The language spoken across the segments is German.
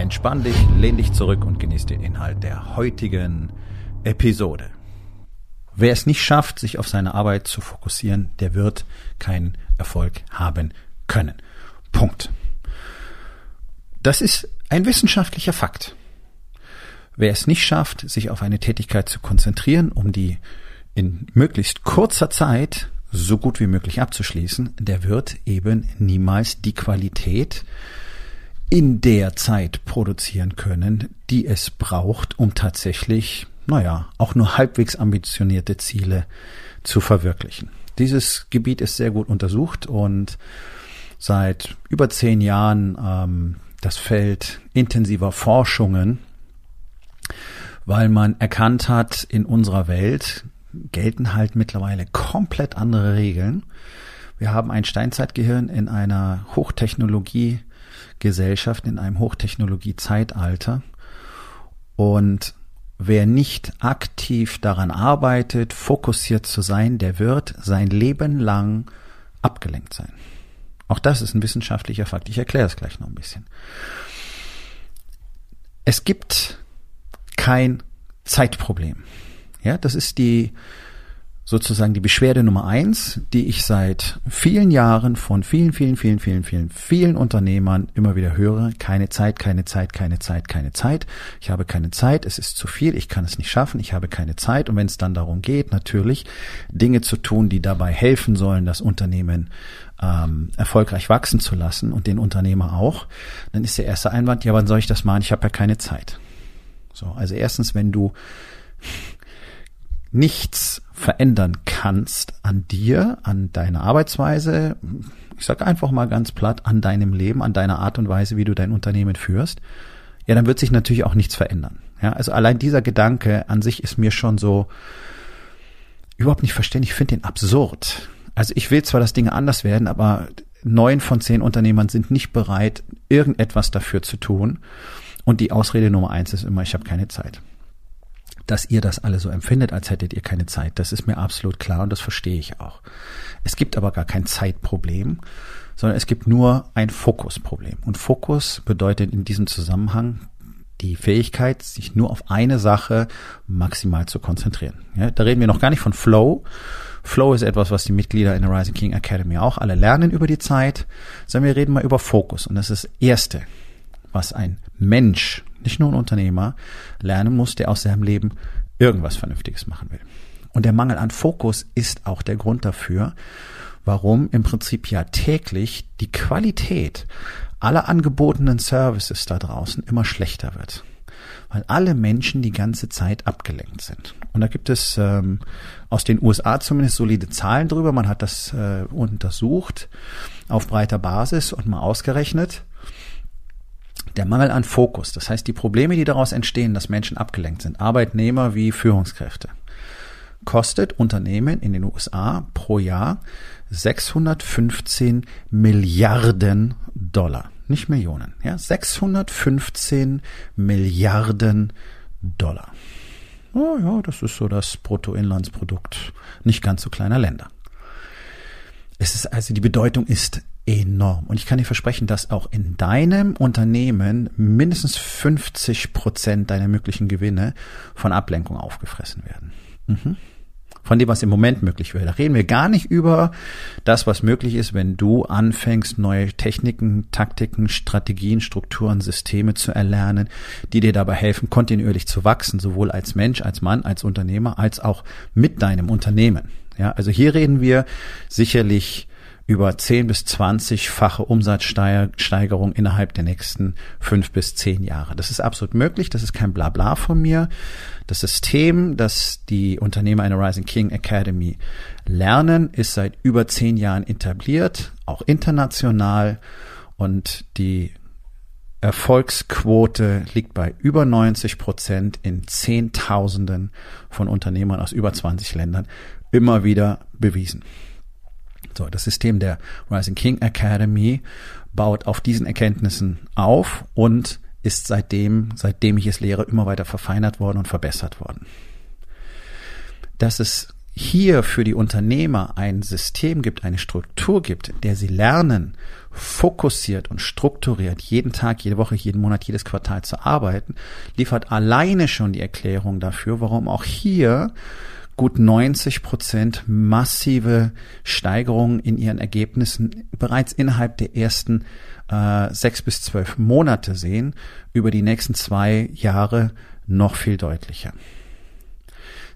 Entspann dich, lehn dich zurück und genieß den Inhalt der heutigen Episode. Wer es nicht schafft, sich auf seine Arbeit zu fokussieren, der wird keinen Erfolg haben können. Punkt. Das ist ein wissenschaftlicher Fakt. Wer es nicht schafft, sich auf eine Tätigkeit zu konzentrieren, um die in möglichst kurzer Zeit so gut wie möglich abzuschließen, der wird eben niemals die Qualität in der Zeit produzieren können, die es braucht, um tatsächlich, naja, auch nur halbwegs ambitionierte Ziele zu verwirklichen. Dieses Gebiet ist sehr gut untersucht und seit über zehn Jahren ähm, das Feld intensiver Forschungen, weil man erkannt hat, in unserer Welt gelten halt mittlerweile komplett andere Regeln. Wir haben ein Steinzeitgehirn in einer Hochtechnologiegesellschaft, in einem Hochtechnologiezeitalter. Und wer nicht aktiv daran arbeitet, fokussiert zu sein, der wird sein Leben lang abgelenkt sein. Auch das ist ein wissenschaftlicher Fakt. Ich erkläre es gleich noch ein bisschen. Es gibt kein Zeitproblem. Ja, das ist die sozusagen die Beschwerde Nummer eins, die ich seit vielen Jahren von vielen, vielen, vielen, vielen, vielen, vielen Unternehmern immer wieder höre. Keine Zeit, keine Zeit, keine Zeit, keine Zeit. Ich habe keine Zeit, es ist zu viel, ich kann es nicht schaffen, ich habe keine Zeit. Und wenn es dann darum geht, natürlich Dinge zu tun, die dabei helfen sollen, das Unternehmen ähm, erfolgreich wachsen zu lassen und den Unternehmer auch, dann ist der erste Einwand, ja, wann soll ich das machen? Ich habe ja keine Zeit. So, also erstens, wenn du nichts verändern kannst an dir, an deiner Arbeitsweise, ich sage einfach mal ganz platt, an deinem Leben, an deiner Art und Weise, wie du dein Unternehmen führst, ja, dann wird sich natürlich auch nichts verändern. Ja, also allein dieser Gedanke an sich ist mir schon so überhaupt nicht verständlich. Ich finde den absurd. Also ich will zwar, dass Dinge anders werden, aber neun von zehn Unternehmern sind nicht bereit, irgendetwas dafür zu tun. Und die Ausrede Nummer eins ist immer, ich habe keine Zeit dass ihr das alle so empfindet, als hättet ihr keine Zeit. Das ist mir absolut klar und das verstehe ich auch. Es gibt aber gar kein Zeitproblem, sondern es gibt nur ein Fokusproblem. Und Fokus bedeutet in diesem Zusammenhang die Fähigkeit, sich nur auf eine Sache maximal zu konzentrieren. Ja, da reden wir noch gar nicht von Flow. Flow ist etwas, was die Mitglieder in der Rising King Academy auch alle lernen über die Zeit, sondern wir reden mal über Fokus. Und das ist das Erste, was ein Mensch nicht nur ein Unternehmer, lernen muss, der aus seinem Leben irgendwas Vernünftiges machen will. Und der Mangel an Fokus ist auch der Grund dafür, warum im Prinzip ja täglich die Qualität aller angebotenen Services da draußen immer schlechter wird. Weil alle Menschen die ganze Zeit abgelenkt sind. Und da gibt es ähm, aus den USA zumindest solide Zahlen drüber. Man hat das äh, untersucht auf breiter Basis und mal ausgerechnet der Mangel an Fokus, das heißt die Probleme, die daraus entstehen, dass Menschen abgelenkt sind, Arbeitnehmer wie Führungskräfte, kostet Unternehmen in den USA pro Jahr 615 Milliarden Dollar, nicht Millionen, ja, 615 Milliarden Dollar. Oh ja, das ist so das Bruttoinlandsprodukt nicht ganz so kleiner Länder. Es ist also die Bedeutung ist enorm. Und ich kann dir versprechen, dass auch in deinem Unternehmen mindestens 50 Prozent deiner möglichen Gewinne von Ablenkung aufgefressen werden. Mhm. Von dem, was im Moment möglich wäre. Da reden wir gar nicht über das, was möglich ist, wenn du anfängst, neue Techniken, Taktiken, Strategien, Strukturen, Systeme zu erlernen, die dir dabei helfen, kontinuierlich zu wachsen, sowohl als Mensch, als Mann, als Unternehmer, als auch mit deinem Unternehmen. Ja, also hier reden wir sicherlich über 10 bis 20-fache Umsatzsteigerung innerhalb der nächsten fünf bis zehn Jahre. Das ist absolut möglich. Das ist kein Blabla von mir. Das System, das die Unternehmer einer Rising King Academy lernen, ist seit über zehn Jahren etabliert, auch international. Und die Erfolgsquote liegt bei über 90 Prozent in Zehntausenden von Unternehmern aus über 20 Ländern immer wieder bewiesen. So, das System der Rising King Academy baut auf diesen Erkenntnissen auf und ist seitdem, seitdem ich es lehre, immer weiter verfeinert worden und verbessert worden. Dass es hier für die Unternehmer ein System gibt, eine Struktur gibt, in der sie lernen, fokussiert und strukturiert jeden Tag, jede Woche, jeden Monat, jedes Quartal zu arbeiten, liefert alleine schon die Erklärung dafür, warum auch hier gut 90 Prozent massive Steigerungen in ihren Ergebnissen bereits innerhalb der ersten äh, sechs bis zwölf Monate sehen, über die nächsten zwei Jahre noch viel deutlicher.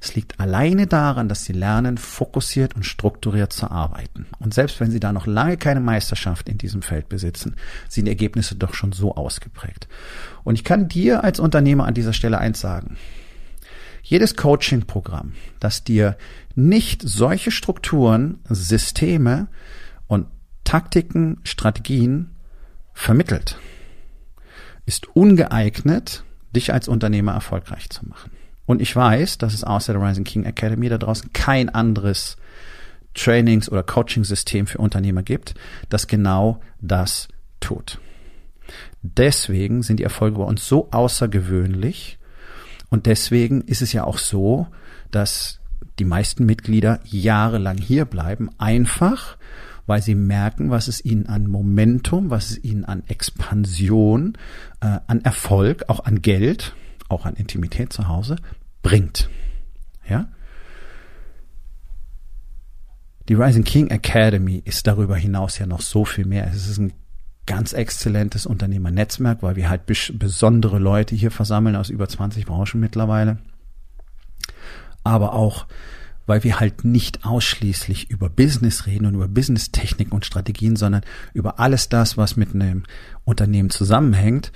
Es liegt alleine daran, dass sie lernen, fokussiert und strukturiert zu arbeiten. Und selbst wenn sie da noch lange keine Meisterschaft in diesem Feld besitzen, sind die Ergebnisse doch schon so ausgeprägt. Und ich kann dir als Unternehmer an dieser Stelle eins sagen. Jedes Coaching-Programm, das dir nicht solche Strukturen, Systeme und Taktiken, Strategien vermittelt, ist ungeeignet, dich als Unternehmer erfolgreich zu machen. Und ich weiß, dass es außer der Rising King Academy da draußen kein anderes Trainings- oder Coaching-System für Unternehmer gibt, das genau das tut. Deswegen sind die Erfolge bei uns so außergewöhnlich und deswegen ist es ja auch so, dass die meisten Mitglieder jahrelang hier bleiben, einfach weil sie merken, was es ihnen an Momentum, was es ihnen an Expansion, äh, an Erfolg, auch an Geld, auch an Intimität zu Hause bringt. Ja? Die Rising King Academy ist darüber hinaus ja noch so viel mehr. Es ist ein ganz exzellentes Unternehmernetzwerk, weil wir halt besondere Leute hier versammeln aus über 20 Branchen mittlerweile. Aber auch, weil wir halt nicht ausschließlich über Business reden und über Business-Techniken und Strategien, sondern über alles das, was mit einem Unternehmen zusammenhängt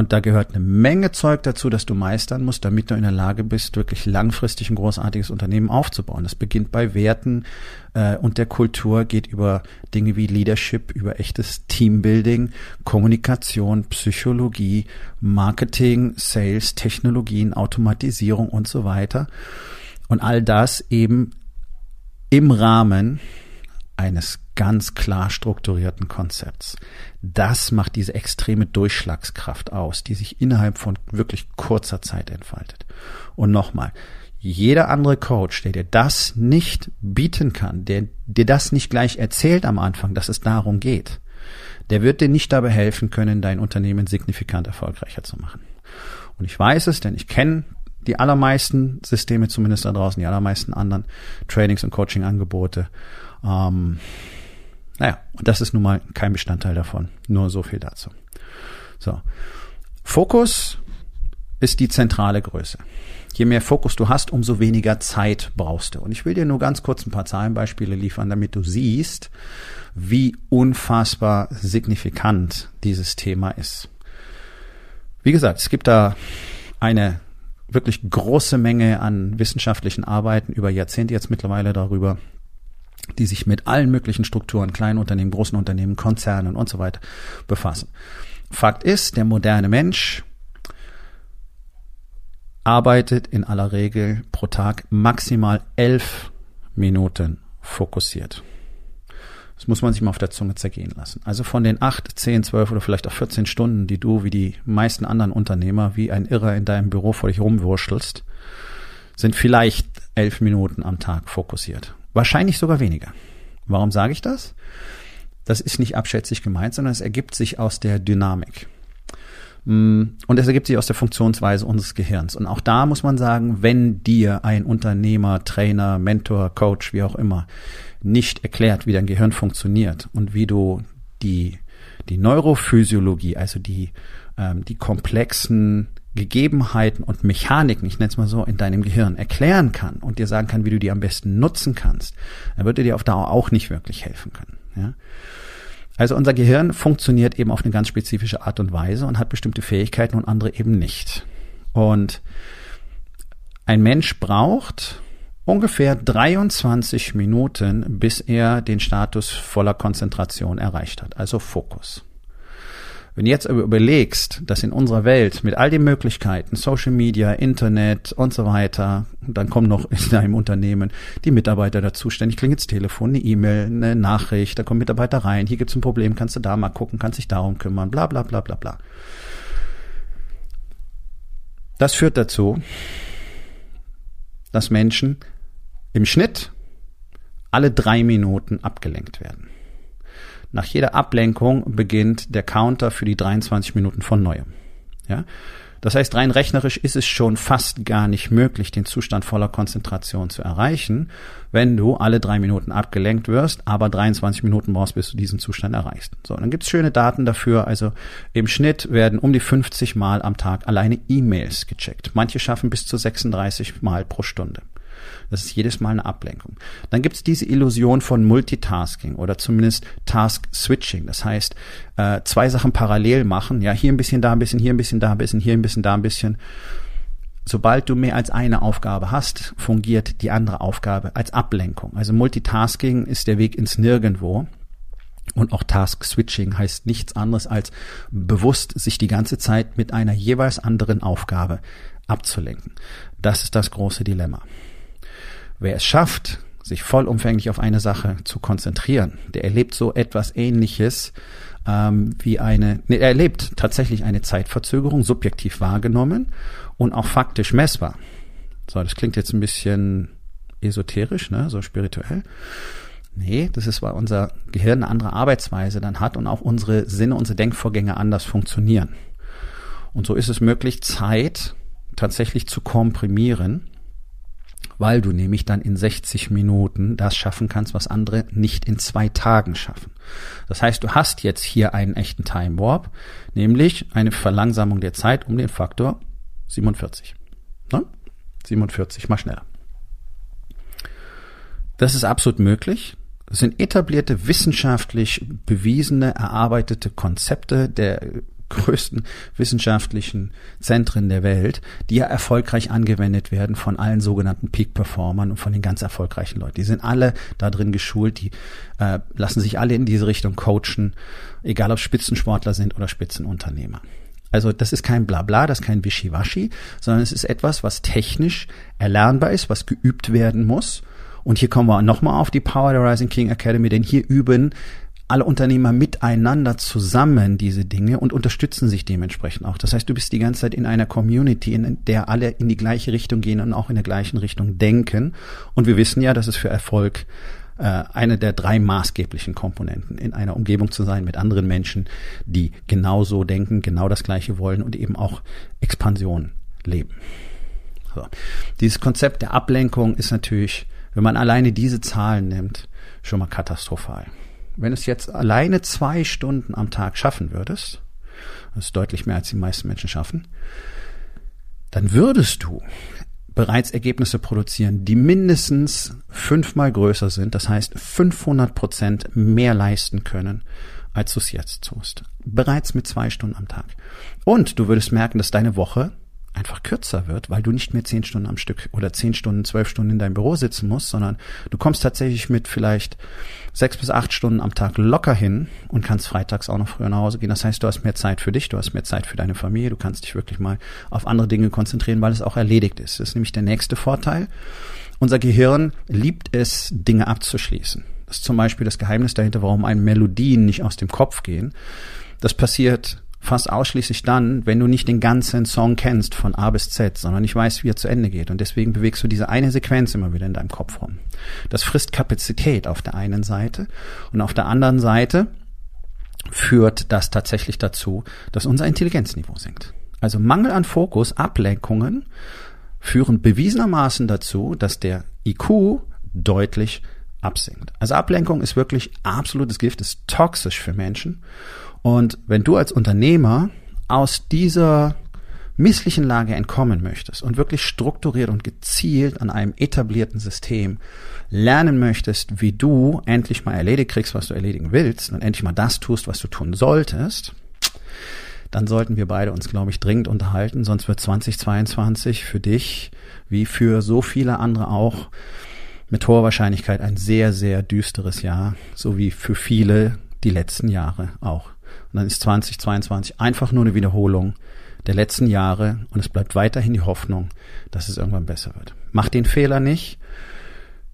und da gehört eine Menge Zeug dazu, das du meistern musst, damit du in der Lage bist, wirklich langfristig ein großartiges Unternehmen aufzubauen. Das beginnt bei Werten äh, und der Kultur, geht über Dinge wie Leadership, über echtes Teambuilding, Kommunikation, Psychologie, Marketing, Sales, Technologien, Automatisierung und so weiter. Und all das eben im Rahmen eines ganz klar strukturierten Konzepts. Das macht diese extreme Durchschlagskraft aus, die sich innerhalb von wirklich kurzer Zeit entfaltet. Und nochmal, jeder andere Coach, der dir das nicht bieten kann, der dir das nicht gleich erzählt am Anfang, dass es darum geht, der wird dir nicht dabei helfen können, dein Unternehmen signifikant erfolgreicher zu machen. Und ich weiß es, denn ich kenne die allermeisten Systeme zumindest da draußen, die allermeisten anderen Trainings- und Coaching-Angebote. Ähm, naja, und das ist nun mal kein Bestandteil davon. Nur so viel dazu. So. Fokus ist die zentrale Größe. Je mehr Fokus du hast, umso weniger Zeit brauchst du. Und ich will dir nur ganz kurz ein paar Zahlenbeispiele liefern, damit du siehst, wie unfassbar signifikant dieses Thema ist. Wie gesagt, es gibt da eine wirklich große Menge an wissenschaftlichen Arbeiten über Jahrzehnte jetzt mittlerweile darüber, die sich mit allen möglichen Strukturen, kleinen Unternehmen, großen Unternehmen, Konzernen und so weiter befassen. Fakt ist, der moderne Mensch arbeitet in aller Regel pro Tag maximal elf Minuten fokussiert. Das muss man sich mal auf der Zunge zergehen lassen. Also von den acht, zehn, zwölf oder vielleicht auch 14 Stunden, die du wie die meisten anderen Unternehmer wie ein Irrer in deinem Büro vor dich rumwurschtelst, sind vielleicht elf Minuten am Tag fokussiert. Wahrscheinlich sogar weniger. Warum sage ich das? Das ist nicht abschätzig gemeint, sondern es ergibt sich aus der Dynamik. Mm, und es ergibt sich aus der Funktionsweise unseres Gehirns. Und auch da muss man sagen, wenn dir ein Unternehmer, Trainer, Mentor, Coach, wie auch immer, nicht erklärt, wie dein Gehirn funktioniert und wie du die, die Neurophysiologie, also die, ähm, die komplexen Gegebenheiten und Mechaniken, ich nenne es mal so, in deinem Gehirn erklären kann und dir sagen kann, wie du die am besten nutzen kannst, dann wird er dir auf Dauer auch nicht wirklich helfen können. Ja? Also unser Gehirn funktioniert eben auf eine ganz spezifische Art und Weise und hat bestimmte Fähigkeiten und andere eben nicht. Und ein Mensch braucht ungefähr 23 Minuten, bis er den Status voller Konzentration erreicht hat, also Fokus. Wenn du jetzt aber überlegst, dass in unserer Welt mit all den Möglichkeiten, Social Media, Internet und so weiter, dann kommen noch in deinem Unternehmen die Mitarbeiter dazu, ständig klingelt das Telefon, eine E-Mail, eine Nachricht, da kommen Mitarbeiter rein, hier gibt's ein Problem, kannst du da mal gucken, kannst dich darum kümmern, bla bla bla bla bla. Das führt dazu, dass Menschen im Schnitt alle drei Minuten abgelenkt werden. Nach jeder Ablenkung beginnt der Counter für die 23 Minuten von neuem. Ja? Das heißt, rein rechnerisch ist es schon fast gar nicht möglich, den Zustand voller Konzentration zu erreichen, wenn du alle drei Minuten abgelenkt wirst, aber 23 Minuten brauchst, bis du diesen Zustand erreichst. So, dann gibt's schöne Daten dafür. Also im Schnitt werden um die 50 Mal am Tag alleine E-Mails gecheckt. Manche schaffen bis zu 36 Mal pro Stunde. Das ist jedes Mal eine Ablenkung. Dann gibt es diese Illusion von Multitasking oder zumindest Task-Switching. Das heißt, äh, zwei Sachen parallel machen. Ja, hier ein bisschen, da ein bisschen, hier ein bisschen, da ein bisschen, hier ein bisschen, da ein bisschen. Sobald du mehr als eine Aufgabe hast, fungiert die andere Aufgabe als Ablenkung. Also Multitasking ist der Weg ins Nirgendwo. Und auch Task Switching heißt nichts anderes als bewusst sich die ganze Zeit mit einer jeweils anderen Aufgabe abzulenken. Das ist das große Dilemma. Wer es schafft, sich vollumfänglich auf eine Sache zu konzentrieren, der erlebt so etwas Ähnliches ähm, wie eine, nee, er erlebt tatsächlich eine Zeitverzögerung, subjektiv wahrgenommen und auch faktisch messbar. So, das klingt jetzt ein bisschen esoterisch, ne, so spirituell. Nee, das ist, weil unser Gehirn eine andere Arbeitsweise dann hat und auch unsere Sinne, unsere Denkvorgänge anders funktionieren. Und so ist es möglich, Zeit tatsächlich zu komprimieren weil du nämlich dann in 60 Minuten das schaffen kannst, was andere nicht in zwei Tagen schaffen. Das heißt, du hast jetzt hier einen echten Time Warp, nämlich eine Verlangsamung der Zeit um den Faktor 47. Ne? 47, mal schneller. Das ist absolut möglich. Das sind etablierte, wissenschaftlich bewiesene, erarbeitete Konzepte der größten wissenschaftlichen Zentren der Welt, die ja erfolgreich angewendet werden von allen sogenannten Peak-Performern und von den ganz erfolgreichen Leuten. Die sind alle da drin geschult, die äh, lassen sich alle in diese Richtung coachen, egal ob Spitzensportler sind oder Spitzenunternehmer. Also das ist kein Blabla, das ist kein Wischiwaschi, sondern es ist etwas, was technisch erlernbar ist, was geübt werden muss. Und hier kommen wir nochmal auf die Power der Rising King Academy, denn hier üben alle Unternehmer miteinander zusammen diese Dinge und unterstützen sich dementsprechend auch. Das heißt, du bist die ganze Zeit in einer Community, in der alle in die gleiche Richtung gehen und auch in der gleichen Richtung denken. Und wir wissen ja, dass es für Erfolg äh, eine der drei maßgeblichen Komponenten, in einer Umgebung zu sein mit anderen Menschen, die genauso denken, genau das Gleiche wollen und eben auch Expansion leben. So. Dieses Konzept der Ablenkung ist natürlich, wenn man alleine diese Zahlen nimmt, schon mal katastrophal wenn es jetzt alleine zwei Stunden am Tag schaffen würdest, das ist deutlich mehr als die meisten Menschen schaffen, dann würdest du bereits Ergebnisse produzieren, die mindestens fünfmal größer sind, das heißt 500 Prozent mehr leisten können, als du es jetzt tust. Bereits mit zwei Stunden am Tag. Und du würdest merken, dass deine Woche einfach kürzer wird, weil du nicht mehr zehn Stunden am Stück oder zehn Stunden, zwölf Stunden in deinem Büro sitzen musst, sondern du kommst tatsächlich mit vielleicht sechs bis acht Stunden am Tag locker hin und kannst freitags auch noch früher nach Hause gehen. Das heißt, du hast mehr Zeit für dich, du hast mehr Zeit für deine Familie, du kannst dich wirklich mal auf andere Dinge konzentrieren, weil es auch erledigt ist. Das ist nämlich der nächste Vorteil. Unser Gehirn liebt es, Dinge abzuschließen. Das ist zum Beispiel das Geheimnis dahinter, warum einem Melodien nicht aus dem Kopf gehen. Das passiert fast ausschließlich dann, wenn du nicht den ganzen Song kennst von A bis Z, sondern nicht weißt, wie er zu Ende geht. Und deswegen bewegst du diese eine Sequenz immer wieder in deinem Kopf rum. Das frisst Kapazität auf der einen Seite und auf der anderen Seite führt das tatsächlich dazu, dass unser Intelligenzniveau sinkt. Also Mangel an Fokus, Ablenkungen führen bewiesenermaßen dazu, dass der IQ deutlich absinkt. Also Ablenkung ist wirklich absolutes Gift, ist toxisch für Menschen und wenn du als Unternehmer aus dieser misslichen Lage entkommen möchtest und wirklich strukturiert und gezielt an einem etablierten System lernen möchtest, wie du endlich mal erledigt kriegst, was du erledigen willst und endlich mal das tust, was du tun solltest, dann sollten wir beide uns, glaube ich, dringend unterhalten, sonst wird 2022 für dich wie für so viele andere auch mit hoher Wahrscheinlichkeit ein sehr, sehr düsteres Jahr, so wie für viele die letzten Jahre auch Und dann ist 2022 einfach nur eine Wiederholung der letzten Jahre und es bleibt weiterhin die Hoffnung, dass es irgendwann besser wird. Mach den Fehler nicht.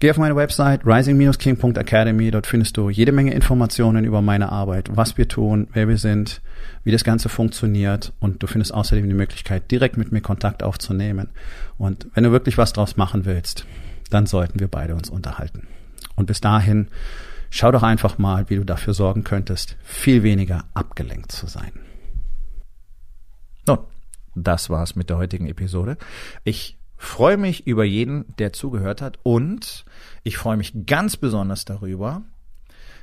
Geh auf meine Website rising-king.academy. Dort findest du jede Menge Informationen über meine Arbeit, was wir tun, wer wir sind, wie das Ganze funktioniert und du findest außerdem die Möglichkeit, direkt mit mir Kontakt aufzunehmen. Und wenn du wirklich was draus machen willst, dann sollten wir beide uns unterhalten. Und bis dahin, schau doch einfach mal, wie du dafür sorgen könntest, viel weniger abgelenkt zu sein. Nun, das war's mit der heutigen Episode. Ich freue mich über jeden, der zugehört hat und ich freue mich ganz besonders darüber,